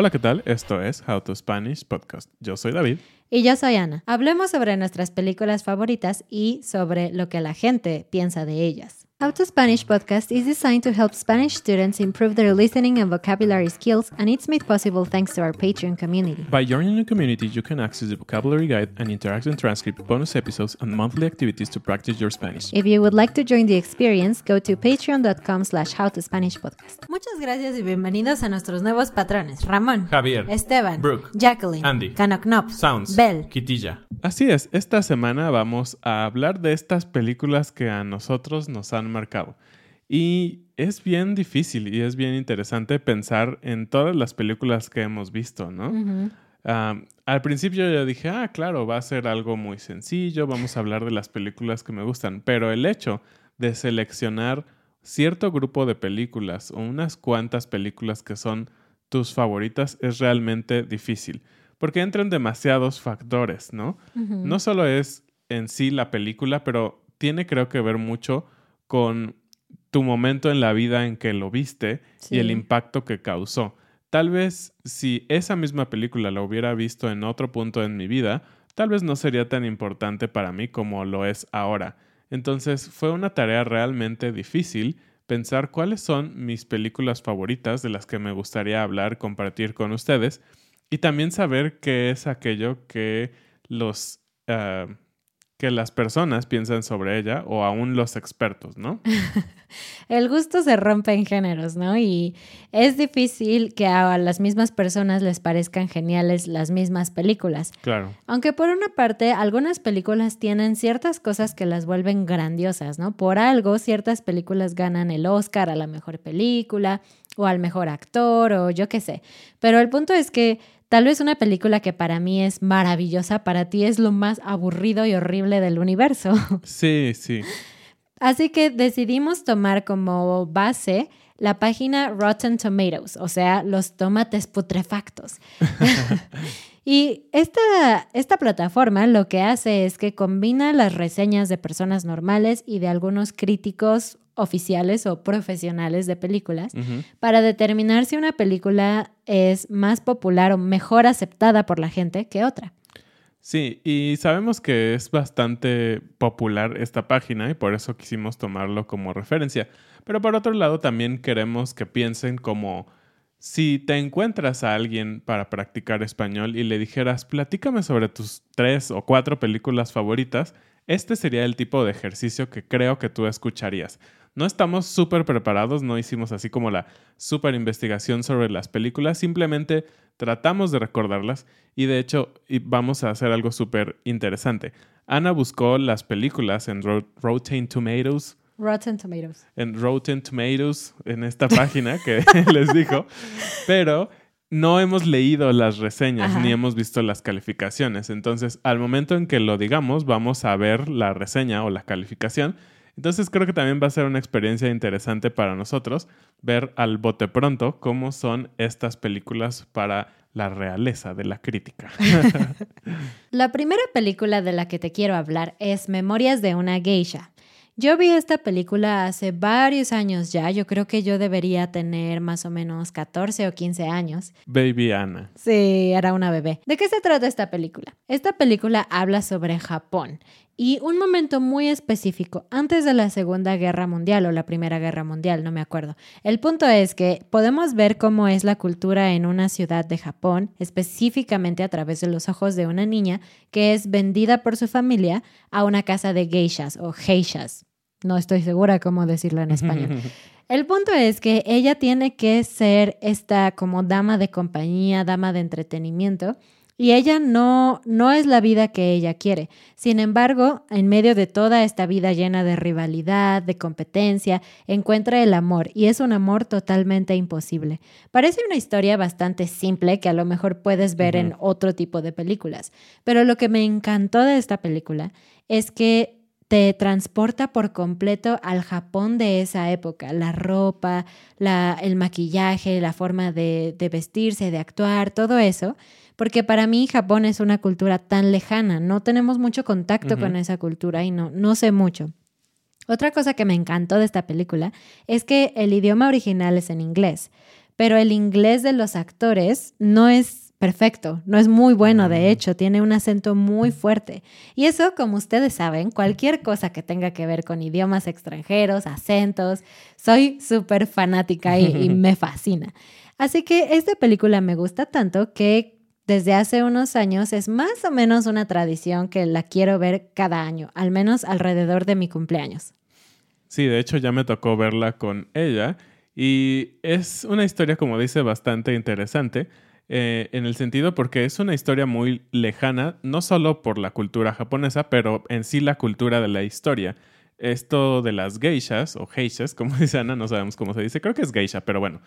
Hola, ¿qué tal? Esto es How to Spanish Podcast. Yo soy David. Y yo soy Ana. Hablemos sobre nuestras películas favoritas y sobre lo que la gente piensa de ellas. How to Spanish podcast is designed to help Spanish students improve their listening and vocabulary skills, and it's made possible thanks to our Patreon community. By joining the community, you can access the vocabulary guide and interactive transcript, bonus episodes, and monthly activities to practice your Spanish. If you would like to join the experience, go to patreon.com slash howtospanishpodcast. Muchas gracias y bienvenidos a nuestros nuevos patrones. Ramón. Javier. Esteban. Brooke. Jacqueline. Andy. Canocnop. Sounds. Bell. Quitilla. Así es, esta semana vamos a hablar de estas películas que a nosotros nos han marcado. Y es bien difícil y es bien interesante pensar en todas las películas que hemos visto, ¿no? Al principio yo dije, ah, claro, va a ser algo muy sencillo, vamos a hablar de las películas que me gustan, pero el hecho de seleccionar cierto grupo de películas o unas cuantas películas que son tus favoritas es realmente difícil, porque entran demasiados factores, ¿no? No solo es en sí la película, pero tiene creo que ver mucho con tu momento en la vida en que lo viste y el impacto que causó. Tal vez si esa misma película la hubiera visto en otro punto en mi vida, tal vez no sería tan importante para mí como lo es ahora. Entonces fue una tarea realmente difícil pensar cuáles son mis películas favoritas de las que me gustaría hablar, compartir con ustedes y también saber qué es aquello que los ah, que las personas piensan sobre ella o aún los expertos, ¿no? El gusto se rompe en géneros, ¿no? Y es difícil que a las mismas personas les parezcan geniales las mismas películas. Claro. Aunque por una parte, algunas películas tienen ciertas cosas que las vuelven grandiosas, ¿no? Por algo, ciertas películas ganan el Oscar a la mejor película o al mejor actor o yo qué sé. Pero el punto es que tal vez una película que para mí es maravillosa, para ti es lo más aburrido y horrible del universo. Sí, sí. Así que decidimos tomar como base la página Rotten Tomatoes, o sea, los tomates putrefactos. y esta, esta plataforma lo que hace es que combina las reseñas de personas normales y de algunos críticos oficiales o profesionales de películas para determinar si una película es más popular o mejor aceptada por la gente que otra. Sí, y sabemos que es bastante popular esta página y por eso quisimos tomarlo como referencia. Pero por otro lado también queremos que piensen como si te encuentras a alguien para practicar español y le dijeras, platícame sobre tus tres o cuatro películas favoritas, este sería el tipo de ejercicio que creo que tú escucharías. No estamos súper preparados, no hicimos así como la súper investigación sobre las películas, simplemente tratamos de recordarlas y de hecho vamos a hacer algo súper interesante. Ana buscó las películas en Rotten Tomatoes. Rotten Tomatoes. En Rotten Tomatoes, en esta página que les dijo, pero no hemos leído las reseñas ni hemos visto las calificaciones. Entonces, al momento en que lo digamos, vamos a ver la reseña o la calificación entonces creo que también va a ser una experiencia interesante para nosotros ver al bote pronto cómo son estas películas para la realeza de la crítica. la primera película de la que te quiero hablar es Memorias de una geisha. Yo vi esta película hace varios años ya. Yo creo que yo debería tener más o menos 14 o 15 años. Baby Anna. Sí, era una bebé. ¿De qué se trata esta película? Esta película habla sobre Japón y un momento muy específico antes de la Segunda Guerra Mundial o la Primera Guerra Mundial, no me acuerdo. El punto es que podemos ver cómo es la cultura en una ciudad de Japón, específicamente a través de los ojos de una niña que es vendida por su familia a una casa de geishas o geishas. No estoy segura cómo decirlo en español. El punto es que ella tiene que ser esta como dama de compañía, dama de entretenimiento y ella no, no es la vida que ella quiere. Sin embargo, en medio de toda esta vida llena de rivalidad, de competencia, encuentra el amor y es un amor totalmente imposible. Parece una historia bastante simple que a lo mejor puedes ver en otro tipo de películas, pero lo que me encantó de esta película es que te transporta por completo al Japón de esa época. La ropa, la, el maquillaje, la forma de, de vestirse, de actuar, todo eso porque para mí Japón es una cultura tan lejana, no tenemos mucho contacto con esa cultura y no, no sé mucho. Otra cosa que me encantó de esta película es que el idioma original es en inglés, pero el inglés de los actores no es perfecto, no es muy bueno, de hecho, tiene un acento muy fuerte. Y eso, como ustedes saben, cualquier cosa que tenga que ver con idiomas extranjeros, acentos, soy súper fanática y, y me fascina. Así que esta película me gusta tanto que desde hace unos años es más o menos una tradición que la quiero ver cada año, al menos alrededor de mi cumpleaños. Sí, de hecho ya me tocó verla con ella y es una historia, como dice, bastante interesante. Eh, en el sentido porque es una historia muy lejana, no solo por la cultura japonesa, pero en sí la cultura de la historia. Esto de las geishas o geishas, como dice Ana, no sabemos cómo se dice, creo que es geisha, pero bueno.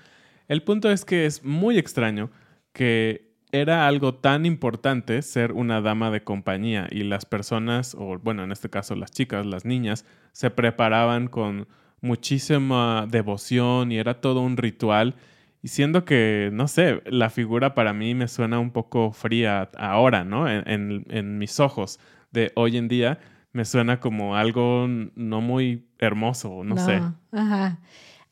El punto es que es muy extraño que era algo tan importante ser una dama de compañía y las personas, o bueno, en este caso las chicas, las niñas, se preparaban con muchísima devoción y era todo un ritual. Y siendo que, no sé, la figura para mí me suena un poco fría ahora, ¿no? En, en mis ojos de hoy en día me suena como algo no muy hermoso, no, no sé. Ajá.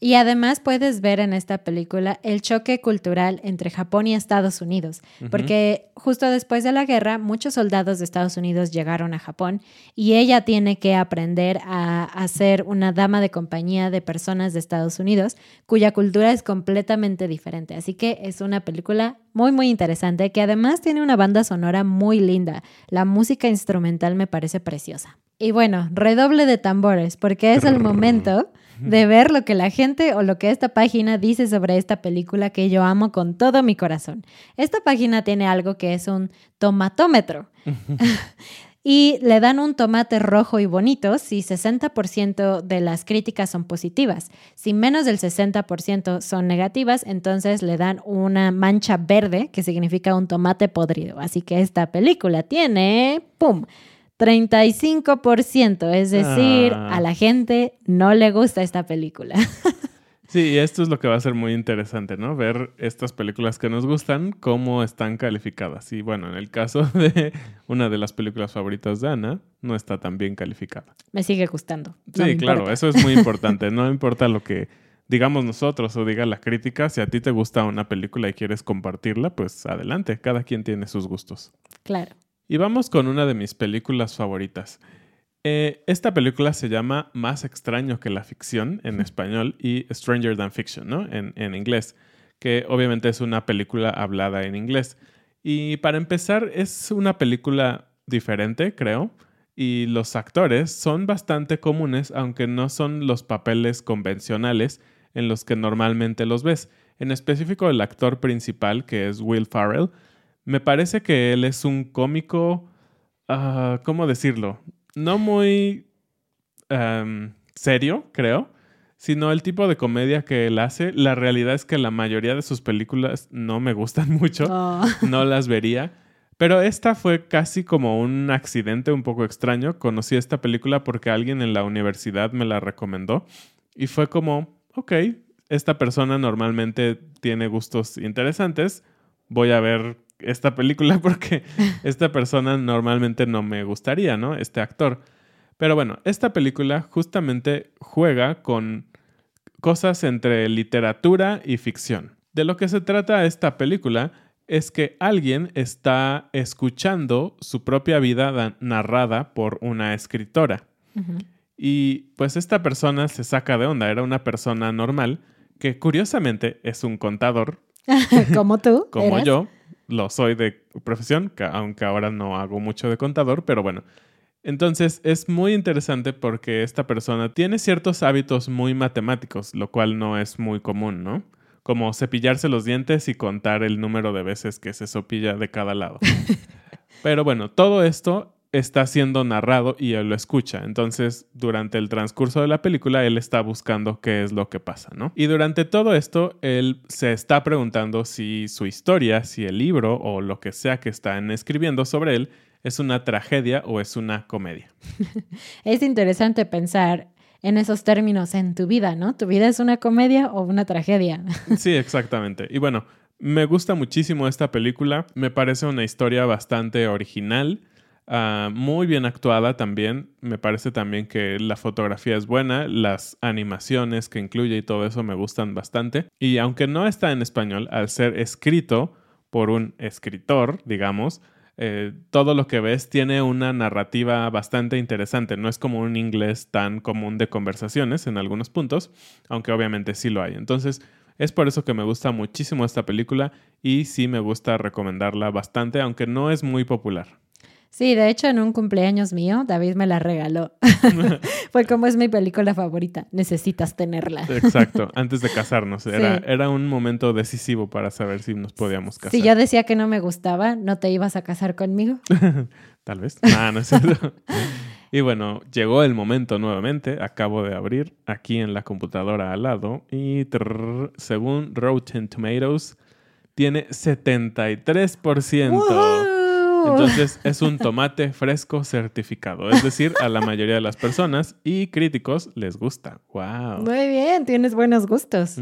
Y además puedes ver en esta película el choque cultural entre Japón y Estados Unidos, porque justo después de la guerra muchos soldados de Estados Unidos llegaron a Japón y ella tiene que aprender a, ser una dama de compañía de personas de Estados Unidos cuya cultura es completamente diferente. Así que es una película muy muy interesante que además tiene una banda sonora muy linda. La música instrumental me parece preciosa. Y bueno, redoble de tambores, porque es el momento de ver lo que la gente o lo que esta página dice sobre esta película que yo amo con todo mi corazón. Esta página tiene algo que es un tomatómetro. y le dan un tomate rojo y bonito si 60% de las críticas son positivas. Si menos del 60% son negativas, entonces le dan una mancha verde, que significa un tomate podrido. Así que esta película tiene, ¡pum! 35%, es decir, a ah. la gente no le gusta esta película. Sí, y esto es lo que va a ser muy interesante, ¿no? Ver estas películas que nos gustan, cómo están calificadas. Y bueno, en el caso de una de las películas favoritas de Ana, no está tan bien calificada. Me sigue gustando. sí, claro, eso es muy importante. No importa lo que digamos nosotros o diga la crítica, si a ti te gusta una película y quieres compartirla, pues adelante, cada quien tiene sus gustos. Claro. Y vamos con una de mis películas favoritas. Eh, esta película se llama Más extraño que la ficción en español y Stranger Than Fiction, ¿no? En, en inglés, que obviamente es una película hablada en inglés. Y para empezar, es una película diferente, creo. y los actores son bastante comunes, aunque no son los papeles convencionales en los que normalmente los ves. En específico, el actor principal, que es Will Farrell, me parece que él es un cómico, ah, ¿cómo decirlo? No muy em, serio, creo, sino el tipo de comedia que él hace. La realidad es que la mayoría de sus películas no me gustan mucho, Oh. no las vería. Pero esta fue casi como un accidente un poco extraño. Conocí esta película porque alguien en la universidad me la recomendó y fue como, ok, esta persona normalmente tiene gustos interesantes, voy a ver esta película porque esta persona normalmente no me gustaría, ¿no? Este actor. Pero bueno, esta película justamente juega con cosas entre literatura y ficción. De lo que se trata esta película es que alguien está escuchando su propia vida da- narrada por una escritora. Y pues esta persona se saca de onda, era una persona normal que curiosamente es un contador, como tú. como yo, lo soy de profesión, que aunque ahora no hago mucho de contador, pero bueno. Entonces es muy interesante porque esta persona tiene ciertos hábitos muy matemáticos, lo cual no es muy común, ¿no? Como cepillarse los dientes y contar el número de veces que se sopilla de cada lado. Pero bueno, todo esto está siendo narrado y él lo escucha. Entonces, durante el transcurso de la película, él está buscando qué es lo que pasa, ¿no? Y durante todo esto, él se está preguntando si su historia, si el libro o lo que sea que están escribiendo sobre él es una tragedia o es una comedia. Es interesante pensar en esos términos en tu vida, ¿no? ¿Tu vida es una comedia o una tragedia? Sí, exactamente. Y bueno, me gusta muchísimo esta película. Me parece una historia bastante original, ah, muy bien actuada también. Me parece también que la fotografía es buena, las animaciones que incluye y todo eso me gustan bastante. Y aunque no está en español, al ser escrito por un escritor, digamos, eh, todo lo que ves tiene una narrativa bastante interesante. No es como un inglés tan común de conversaciones en algunos puntos, aunque obviamente sí lo hay. Entonces, es por eso que me gusta muchísimo esta película y sí me gusta recomendarla bastante, aunque no es muy popular. Sí, de hecho, en un cumpleaños mío, David me la regaló. Fue como es mi película favorita. Necesitas tenerla. Exacto, antes de casarnos. Era, Sí. era un momento decisivo para saber si nos podíamos casar. Si yo decía que no me gustaba, ¿no te ibas a casar conmigo? Tal vez. Ah, no es cierto. y bueno, llegó el momento nuevamente. Acabo de abrir aquí en la computadora al lado. Y trrr, según Rotten Tomatoes, tiene 73%. Entonces es un tomate fresco certificado. Es decir, a la mayoría de las personas y críticos les gusta. ¡Wow! Muy bien, tienes buenos gustos.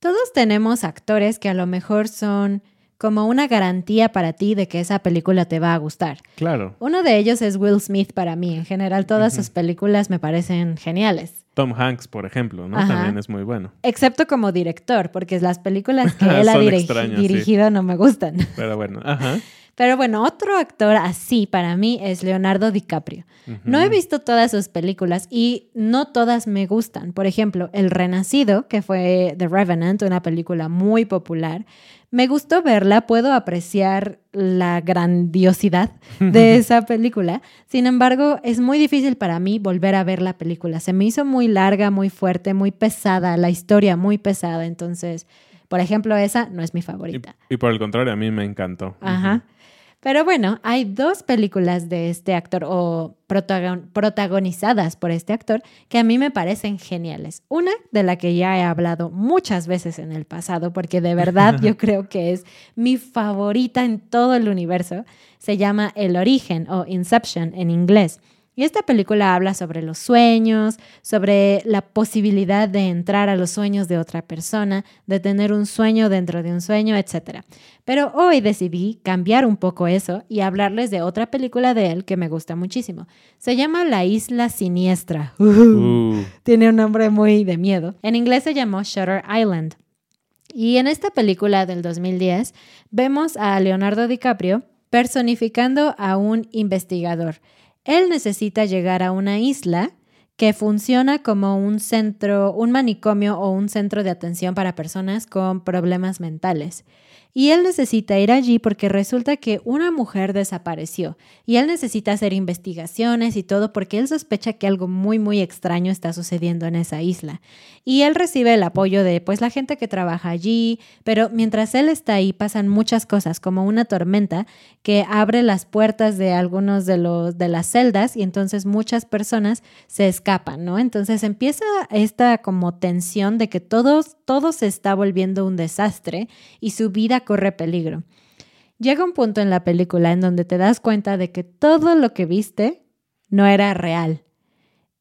Todos tenemos actores que a lo mejor son como una garantía para ti de que esa película te va a gustar. Claro. Uno de ellos es Will Smith para mí. En general, todas sus películas me parecen geniales. Tom Hanks, por ejemplo, ¿no? Ajá. También es muy bueno. Excepto como director, porque las películas que él ha Son dirigi- extrañas, sí. dirigido no me gustan. Pero bueno, ajá. Pero bueno, otro actor así para mí es Leonardo DiCaprio. No he visto todas sus películas y no todas me gustan. Por ejemplo, El Renacido, que fue The Revenant, una película muy popular. Me gustó verla, puedo apreciar la grandiosidad de esa película. Sin embargo, es muy difícil para mí volver a ver la película. Se me hizo muy larga, muy fuerte, muy pesada, la historia muy pesada. Entonces, por ejemplo, esa no es mi favorita. y por el contrario, a mí me encantó. Ajá. Pero bueno, hay dos películas de este actor o protagon- protagonizadas por este actor que a mí me parecen geniales. Una de la que ya he hablado muchas veces en el pasado, porque de verdad yo creo que es mi favorita en todo el universo, se llama El origen o Inception en inglés. Y esta película habla sobre los sueños, sobre la posibilidad de entrar a los sueños de otra persona, de tener un sueño dentro de un sueño, etc. Pero hoy decidí cambiar un poco eso y hablarles de otra película de él que me gusta muchísimo. Se llama La Isla Siniestra. Uh, Tiene un nombre muy de miedo. En inglés se llamó Shutter Island. Y en esta película del 2010 vemos a Leonardo DiCaprio personificando a un investigador. Él necesita llegar a una isla que funciona como un centro, un manicomio o un centro de atención para personas con problemas mentales. Y él necesita ir allí porque resulta que una mujer desapareció y él necesita hacer investigaciones y todo porque él sospecha que algo muy muy extraño está sucediendo en esa isla. Y él recibe el apoyo de pues la gente que trabaja allí, pero mientras él está ahí pasan muchas cosas como una tormenta que abre las puertas de algunos de los de las celdas y entonces muchas personas se escapan, ¿no? Entonces empieza esta como tensión de que todos todo se está volviendo un desastre y su vida corre peligro. Llega un punto en la película en donde te das cuenta de que todo lo que viste no era real.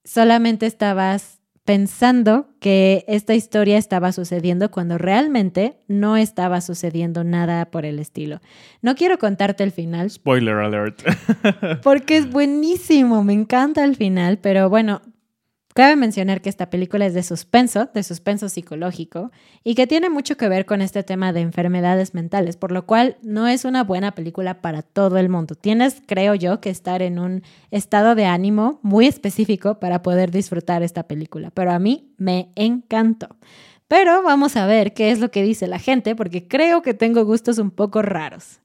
Solamente estabas pensando que esta historia estaba sucediendo cuando realmente no estaba sucediendo nada por el estilo. No quiero contarte el final. Spoiler alert. porque es buenísimo, me encanta el final, pero bueno, Cabe mencionar que esta película es de suspenso, de suspenso psicológico, y que tiene mucho que ver con este tema de enfermedades mentales, por lo cual no es una buena película para todo el mundo. Tienes, creo yo, que estar en un estado de ánimo muy específico para poder disfrutar esta película, pero a mí me encantó. Pero vamos a ver qué es lo que dice la gente, porque creo que tengo gustos un poco raros.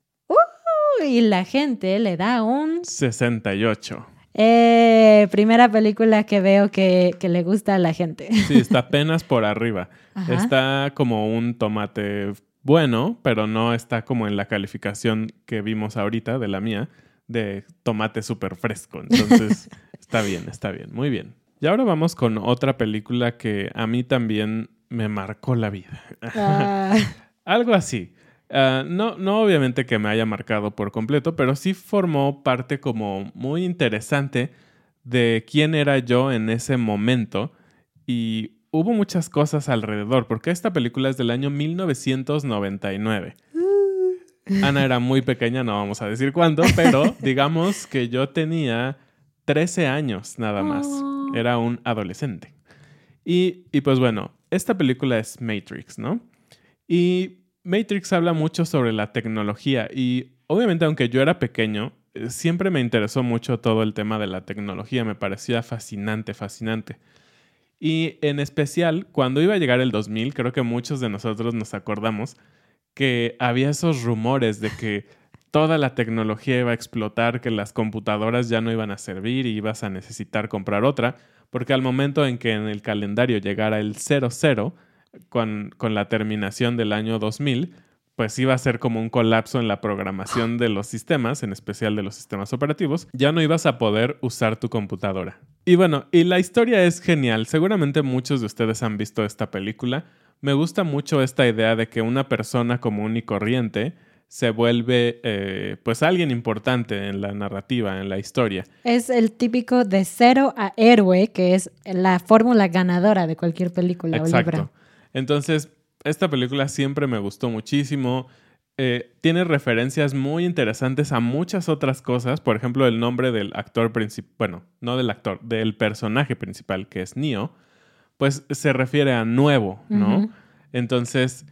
y la gente le da un 68. Eh, primera película que veo que, le gusta a la gente. Sí, está apenas por arriba. Está como un tomate bueno, pero no está como en la calificación que vimos ahorita de la mía, de tomate súper fresco. Entonces, está bien, está bien, muy bien. Y ahora vamos con otra película que a mí también me marcó la vida. Ah. Algo así. Ah, no, no obviamente que me haya marcado por completo, pero sí formó parte como muy interesante de quién era yo en ese momento y hubo muchas cosas alrededor, porque esta película es del año 1999. Ana era muy pequeña, no vamos a decir cuándo, pero digamos que yo tenía 13 años nada más. Oh. Era un adolescente. Y, y pues bueno, esta película es Matrix, ¿no? Y Matrix habla mucho sobre la tecnología y obviamente aunque yo era pequeño, eh, siempre me interesó mucho todo el tema de la tecnología, me parecía fascinante, fascinante. Y en especial, cuando iba a llegar el 2000, creo que muchos de nosotros nos acordamos que había esos rumores de que toda la tecnología iba a explotar, que las computadoras ya no iban a servir y ibas a necesitar comprar otra, porque al momento en que en el calendario llegara el 00, con, la terminación del año 2000, pues iba a ser como un colapso en la programación de los sistemas, en especial de los sistemas operativos, ya no ibas a poder usar tu computadora. Y bueno, y la historia es genial, seguramente muchos de ustedes han visto esta película. Me gusta mucho esta idea de que una persona común y corriente se vuelve eh, pues alguien importante en la narrativa, en la historia. Es el típico de cero a héroe, que es la fórmula ganadora de cualquier película o libro. Entonces, esta película siempre me gustó muchísimo. Eh, tiene referencias muy interesantes a muchas otras cosas. Por ejemplo, el nombre del actor principal, bueno, no del actor, del personaje principal, que es Neo, pues se refiere a nuevo, ¿no? Entonces,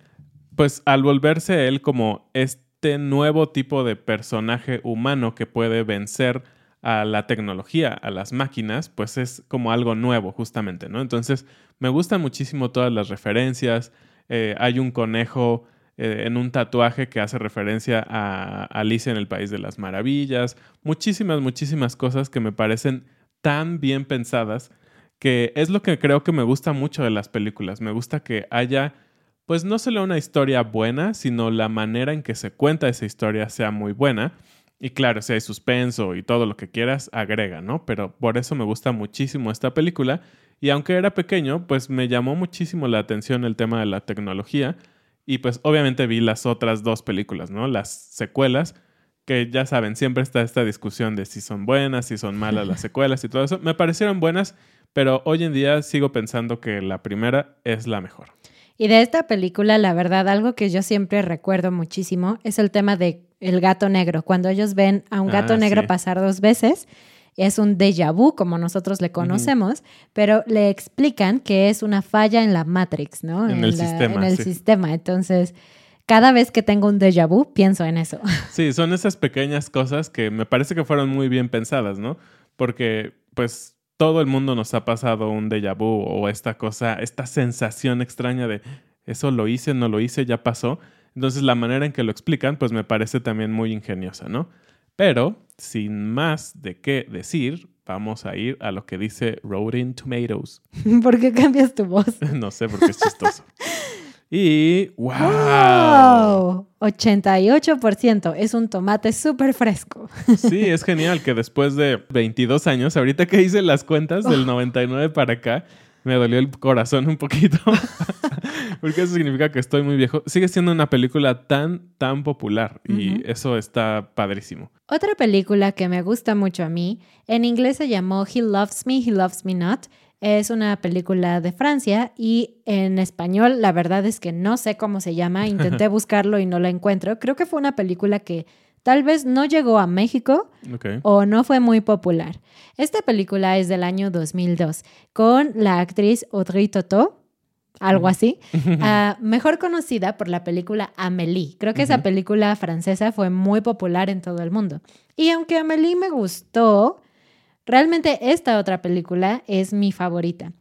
pues al volverse él como este nuevo tipo de personaje humano que puede vencer a la tecnología, a las máquinas, pues es como algo nuevo justamente, ¿no? Entonces, me gustan muchísimo todas las referencias. Eh, hay un conejo eh, en un tatuaje que hace referencia a Alicia en el País de las Maravillas. Muchísimas, muchísimas cosas que me parecen tan bien pensadas que es lo que creo que me gusta mucho de las películas. Me gusta que haya, pues no solo una historia buena, sino la manera en que se cuenta esa historia sea muy buena y claro, si hay suspenso y todo lo que quieras, agrega, ¿no? Pero por eso me gusta muchísimo esta película. Y aunque era pequeño, pues me llamó muchísimo la atención el tema de la tecnología. Y pues obviamente vi las otras dos películas, ¿no? Las secuelas, que ya saben, siempre está esta discusión de si son buenas, si son malas las secuelas y todo eso. Me parecieron buenas, pero hoy en día sigo pensando que la primera es la mejor. Y de esta película, la verdad, algo que yo siempre recuerdo muchísimo es el tema de el gato negro. Cuando ellos ven a un gato ah, negro pasar dos veces, es un déjà vu, como nosotros le conocemos, pero le explican que es una falla en la Matrix, ¿no? En, el sistema. En el sistema. Entonces, cada vez que tengo un déjà vu, pienso en eso. Sí, son esas pequeñas cosas que me parece que fueron muy bien pensadas, ¿no? Porque, pues, todo el mundo nos ha pasado un déjà vu o esta cosa, esta sensación extraña de eso lo hice, no lo hice, ya pasó. Entonces la manera en que lo explican pues me parece también muy ingeniosa, ¿no? Pero sin más de qué decir, vamos a ir a lo que dice Rotten Tomatoes. ¿Por qué cambias tu voz? no sé, porque es chistoso. Y wow. ¡Wow! 88%. Es un tomate súper fresco. Sí, es genial que después de 22 años, ahorita que hice las cuentas del 99 para acá, me dolió el corazón un poquito. Porque eso significa que estoy muy viejo. Sigue siendo una película tan, tan popular y eso está padrísimo. Otra película que me gusta mucho a mí, en inglés se llamó He Loves Me, He Loves Me Not. Es una película de Francia y en español la verdad es que no sé cómo se llama. Intenté buscarlo y no la encuentro. Creo que fue una película que tal vez no llegó a México o no fue muy popular. Esta película es del año 2002 con la actriz Audrey Tautou, algo así, ah, mejor conocida por la película Amélie. Creo que esa película francesa fue muy popular en todo el mundo. Y aunque Amélie me gustó, realmente esta otra película es mi favorita.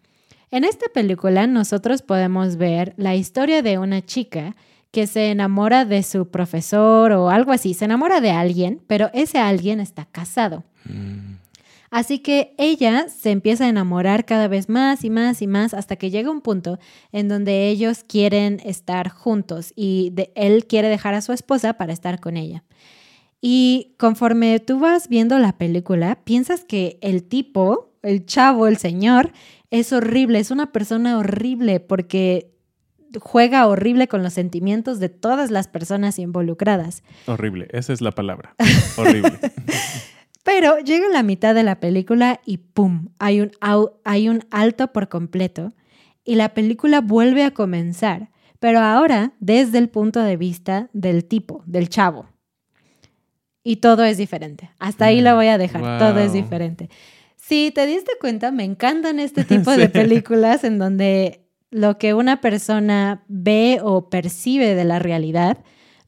En esta película nosotros podemos ver la historia de una chica que se enamora de su profesor o algo así, se enamora de alguien, pero ese alguien está casado. Así que ella se empieza a enamorar cada vez más y más y más hasta que llega un punto en donde ellos quieren estar juntos y de- él quiere dejar a su esposa para estar con ella. Y conforme tú vas viendo la película, piensas que el tipo, el chavo, el señor, es horrible, es una persona horrible porque juega horrible con los sentimientos de todas las personas involucradas. Horrible, esa es la palabra. Horrible. Pero llega la mitad de la película y ¡pum! Hay un, hay un alto por completo y la película vuelve a comenzar, pero ahora desde el punto de vista del tipo, del chavo. Y todo es diferente. Hasta ahí lo voy a dejar. Wow. Todo es diferente. Si te diste cuenta, me encantan este tipo de películas en donde lo que una persona ve o percibe de la realidad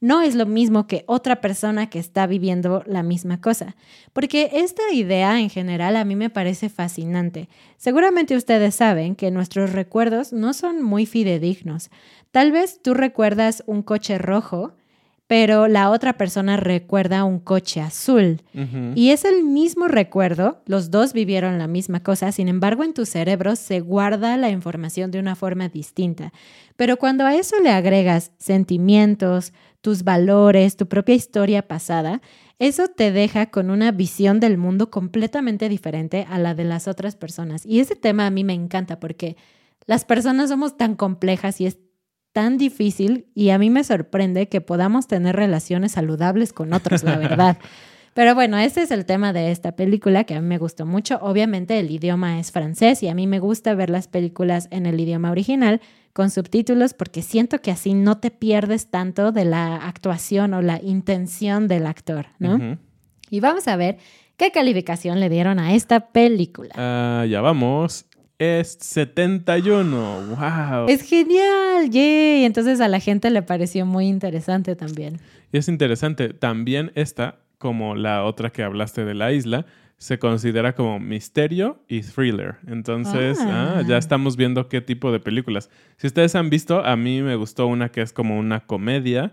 no es lo mismo que otra persona que está viviendo la misma cosa. Porque esta idea en general a mí me parece fascinante. Seguramente ustedes saben que nuestros recuerdos no son muy fidedignos. Tal vez tú recuerdas un coche rojo, pero la otra persona recuerda un coche azul. Y es el mismo recuerdo, los dos vivieron la misma cosa, sin embargo en tu cerebro se guarda la información de una forma distinta. Pero cuando a eso le agregas sentimientos, tus valores, tu propia historia pasada, eso te deja con una visión del mundo completamente diferente a la de las otras personas. Y ese tema a mí me encanta porque las personas somos tan complejas y es tan difícil y a mí me sorprende que podamos tener relaciones saludables con otros, la verdad. Pero bueno, ese es el tema de esta película que a mí me gustó mucho. Obviamente el idioma es francés y a mí me gusta ver las películas en el idioma original con subtítulos porque siento que así no te pierdes tanto de la actuación o la intención del actor, ¿no? Y vamos a ver qué calificación le dieron a esta película. Ah, ya vamos. Es 71. Wow. Es genial, yay. Entonces a la gente le pareció muy interesante también. Y es interesante, también esta, como la otra que hablaste de la isla, se considera como misterio y thriller. Entonces, Ah. ah, ya estamos viendo qué tipo de películas. Si ustedes han visto, a mí me gustó una que es como una comedia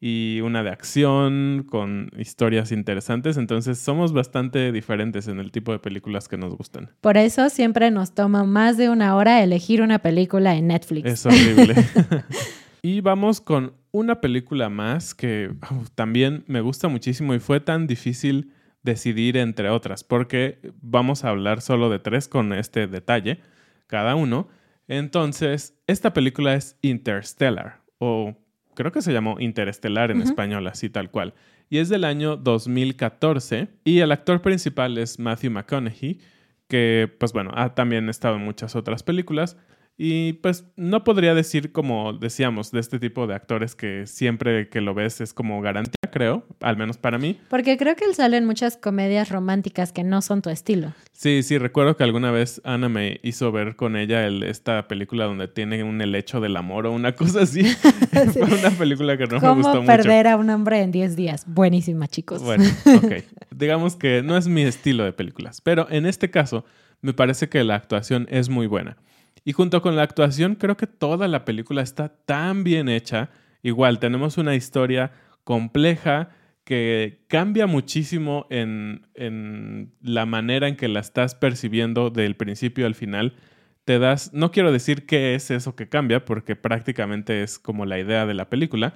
y una de acción con historias interesantes. Entonces, somos bastante diferentes en el tipo de películas que nos gustan. Por eso siempre nos toma más de una hora elegir una película en Netflix. Es horrible. y vamos con una película más que también me gusta muchísimo y fue tan difícil decidir entre otras, porque vamos a hablar solo de tres con este detalle, cada uno. Entonces, esta película es Interstellar, o creo que se llamó Interestelar en español, así tal cual. Y es del año 2014, y el actor principal es Matthew McConaughey, que pues bueno, ha también estado en muchas otras películas. Y pues no podría decir, como decíamos, de este tipo de actores que siempre que lo ves es como garantía, creo, al menos para mí. Porque creo que él sale en muchas comedias románticas que no son tu estilo. Sí, sí, recuerdo que alguna vez Ana me hizo ver con ella el- esta película donde tiene un helecho del amor o una cosa así. Fue una película que no me ¿Cómo gustó mucho. perder a un hombre en 10 días? Buenísima, chicos. Bueno, ok. Digamos que no es mi estilo de películas, pero en este caso me parece que la actuación es muy buena. Y junto con la actuación creo que toda la película está tan bien hecha igual tenemos una historia compleja que cambia muchísimo en, en, la manera en que la estás percibiendo del principio al final. Te das, no quiero decir qué es eso que cambia, porque prácticamente es como la idea de la película,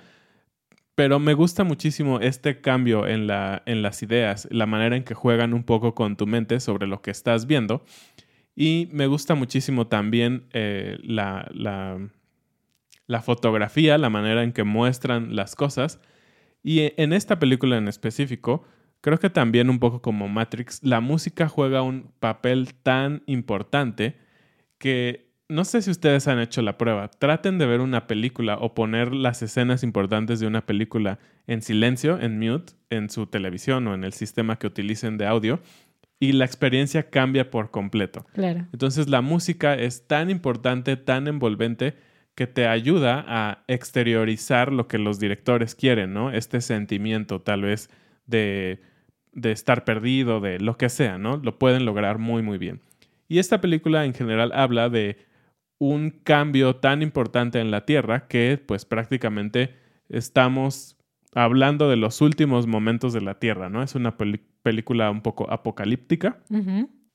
pero me gusta muchísimo este cambio en, la, en las ideas, la manera en que juegan un poco con tu mente sobre lo que estás viendo. Y me gusta muchísimo también eh, la, la, fotografía, la manera en que muestran las cosas. Y en esta película en específico, creo que también un poco como Matrix, la música juega un papel tan importante que no sé si ustedes han hecho la prueba. Traten de ver una película o poner las escenas importantes de una película en silencio, en mute, en su televisión o en el sistema que utilicen de audio y la experiencia cambia por completo. Claro. Entonces la música es tan importante, tan envolvente que te ayuda a exteriorizar lo que los directores quieren, ¿no? Este sentimiento tal vez de, de estar perdido, de lo que sea, ¿no? Lo pueden lograr muy, muy bien. Y esta película en general habla de un cambio tan importante en la Tierra que pues prácticamente estamos hablando de los últimos momentos de la Tierra, ¿no? Es una película un poco apocalíptica.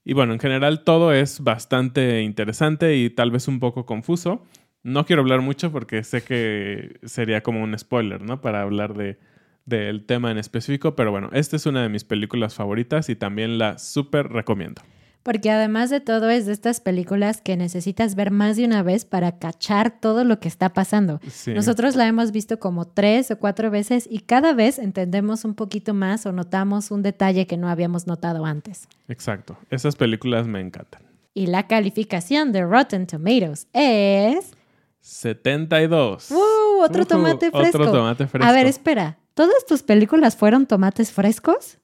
Y bueno, en general todo es bastante interesante y tal vez un poco confuso. No quiero hablar mucho porque sé que sería como un spoiler, ¿no? Para hablar de, del tema en específico, pero bueno, esta es una de mis películas favoritas y también la súper recomiendo. Porque además de todo es de estas películas que necesitas ver más de una vez para cachar todo lo que está pasando. Nosotros la hemos visto como tres o cuatro veces y cada vez entendemos un poquito más o notamos un detalle que no habíamos notado antes. Exacto. Esas películas me encantan. Y la calificación de Rotten Tomatoes es... 72. ¡Uh! Otro tomate fresco. Otro tomate fresco. A ver, espera. ¿Todas tus películas fueron tomates frescos?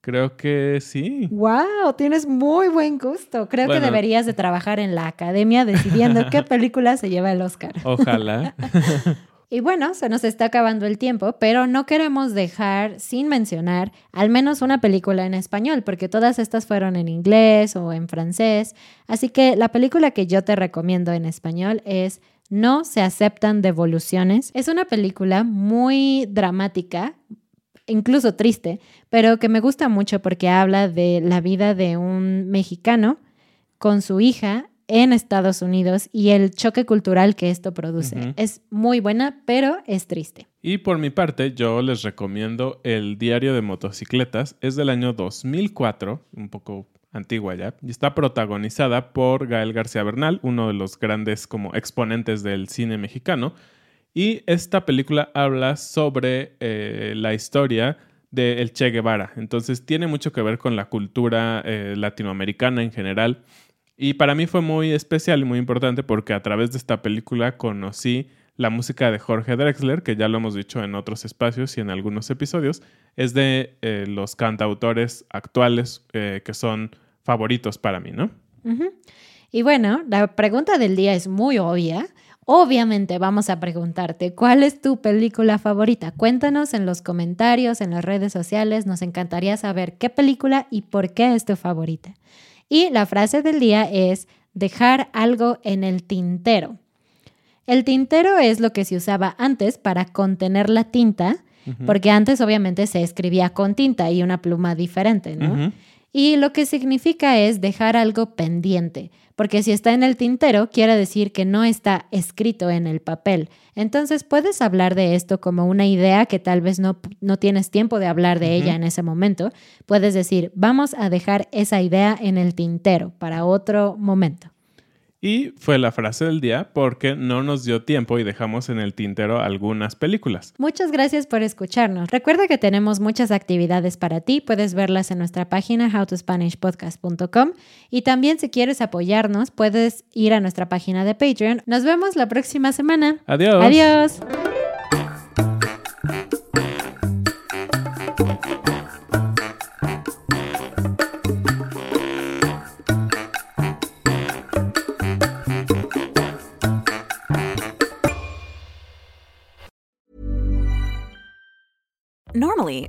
Creo que sí. ¡Wow! Tienes muy buen gusto. Creo que deberías de trabajar en la academia decidiendo qué película se lleva el Oscar. Ojalá. y bueno, se nos está acabando el tiempo, pero no queremos dejar sin mencionar al menos una película en español, porque todas estas fueron en inglés o en francés. Así que la película que yo te recomiendo en español es no se aceptan devoluciones. Es una película muy dramática, incluso triste, pero que me gusta mucho porque habla de la vida de un mexicano con su hija en Estados Unidos y el choque cultural que esto produce. Es muy buena, pero es triste. Y por mi parte, yo les recomiendo El Diario de Motocicletas. Es del año 2004, un poco antigua ya, y está protagonizada por Gael García Bernal, uno de los grandes como exponentes del cine mexicano. Y esta película habla sobre eh, la historia de el Che Guevara. Entonces tiene mucho que ver con la cultura eh, latinoamericana en general. Y para mí fue muy especial y muy importante porque a través de esta película conocí la música de Jorge Drexler, que ya lo hemos dicho en otros espacios y en algunos episodios. Es de eh, los cantautores actuales que son favoritos para mí, ¿no? Y bueno, la pregunta del día es muy obvia. Obviamente vamos a preguntarte, ¿cuál es tu película favorita? Cuéntanos en los comentarios, en las redes sociales, nos encantaría saber qué película y por qué es tu favorita. Y la frase del día es dejar algo en el tintero. El tintero es lo que se usaba antes para contener la tinta, porque antes obviamente se escribía con tinta y una pluma diferente, ¿no? Y lo que significa es dejar algo pendiente, porque si está en el tintero, quiere decir que no está escrito en el papel. Entonces puedes hablar de esto como una idea que tal vez no, no tienes tiempo de hablar de ella en ese momento. Puedes decir, vamos a dejar esa idea en el tintero para otro momento. Y fue la frase del día porque no nos dio tiempo y dejamos en el tintero algunas películas. Muchas gracias por escucharnos. Recuerda que tenemos muchas actividades para ti. Puedes verlas en nuestra página howtospanishpodcast.com y también si quieres apoyarnos puedes ir a nuestra página de Patreon. Nos vemos la próxima semana. Adiós. Adiós. Molly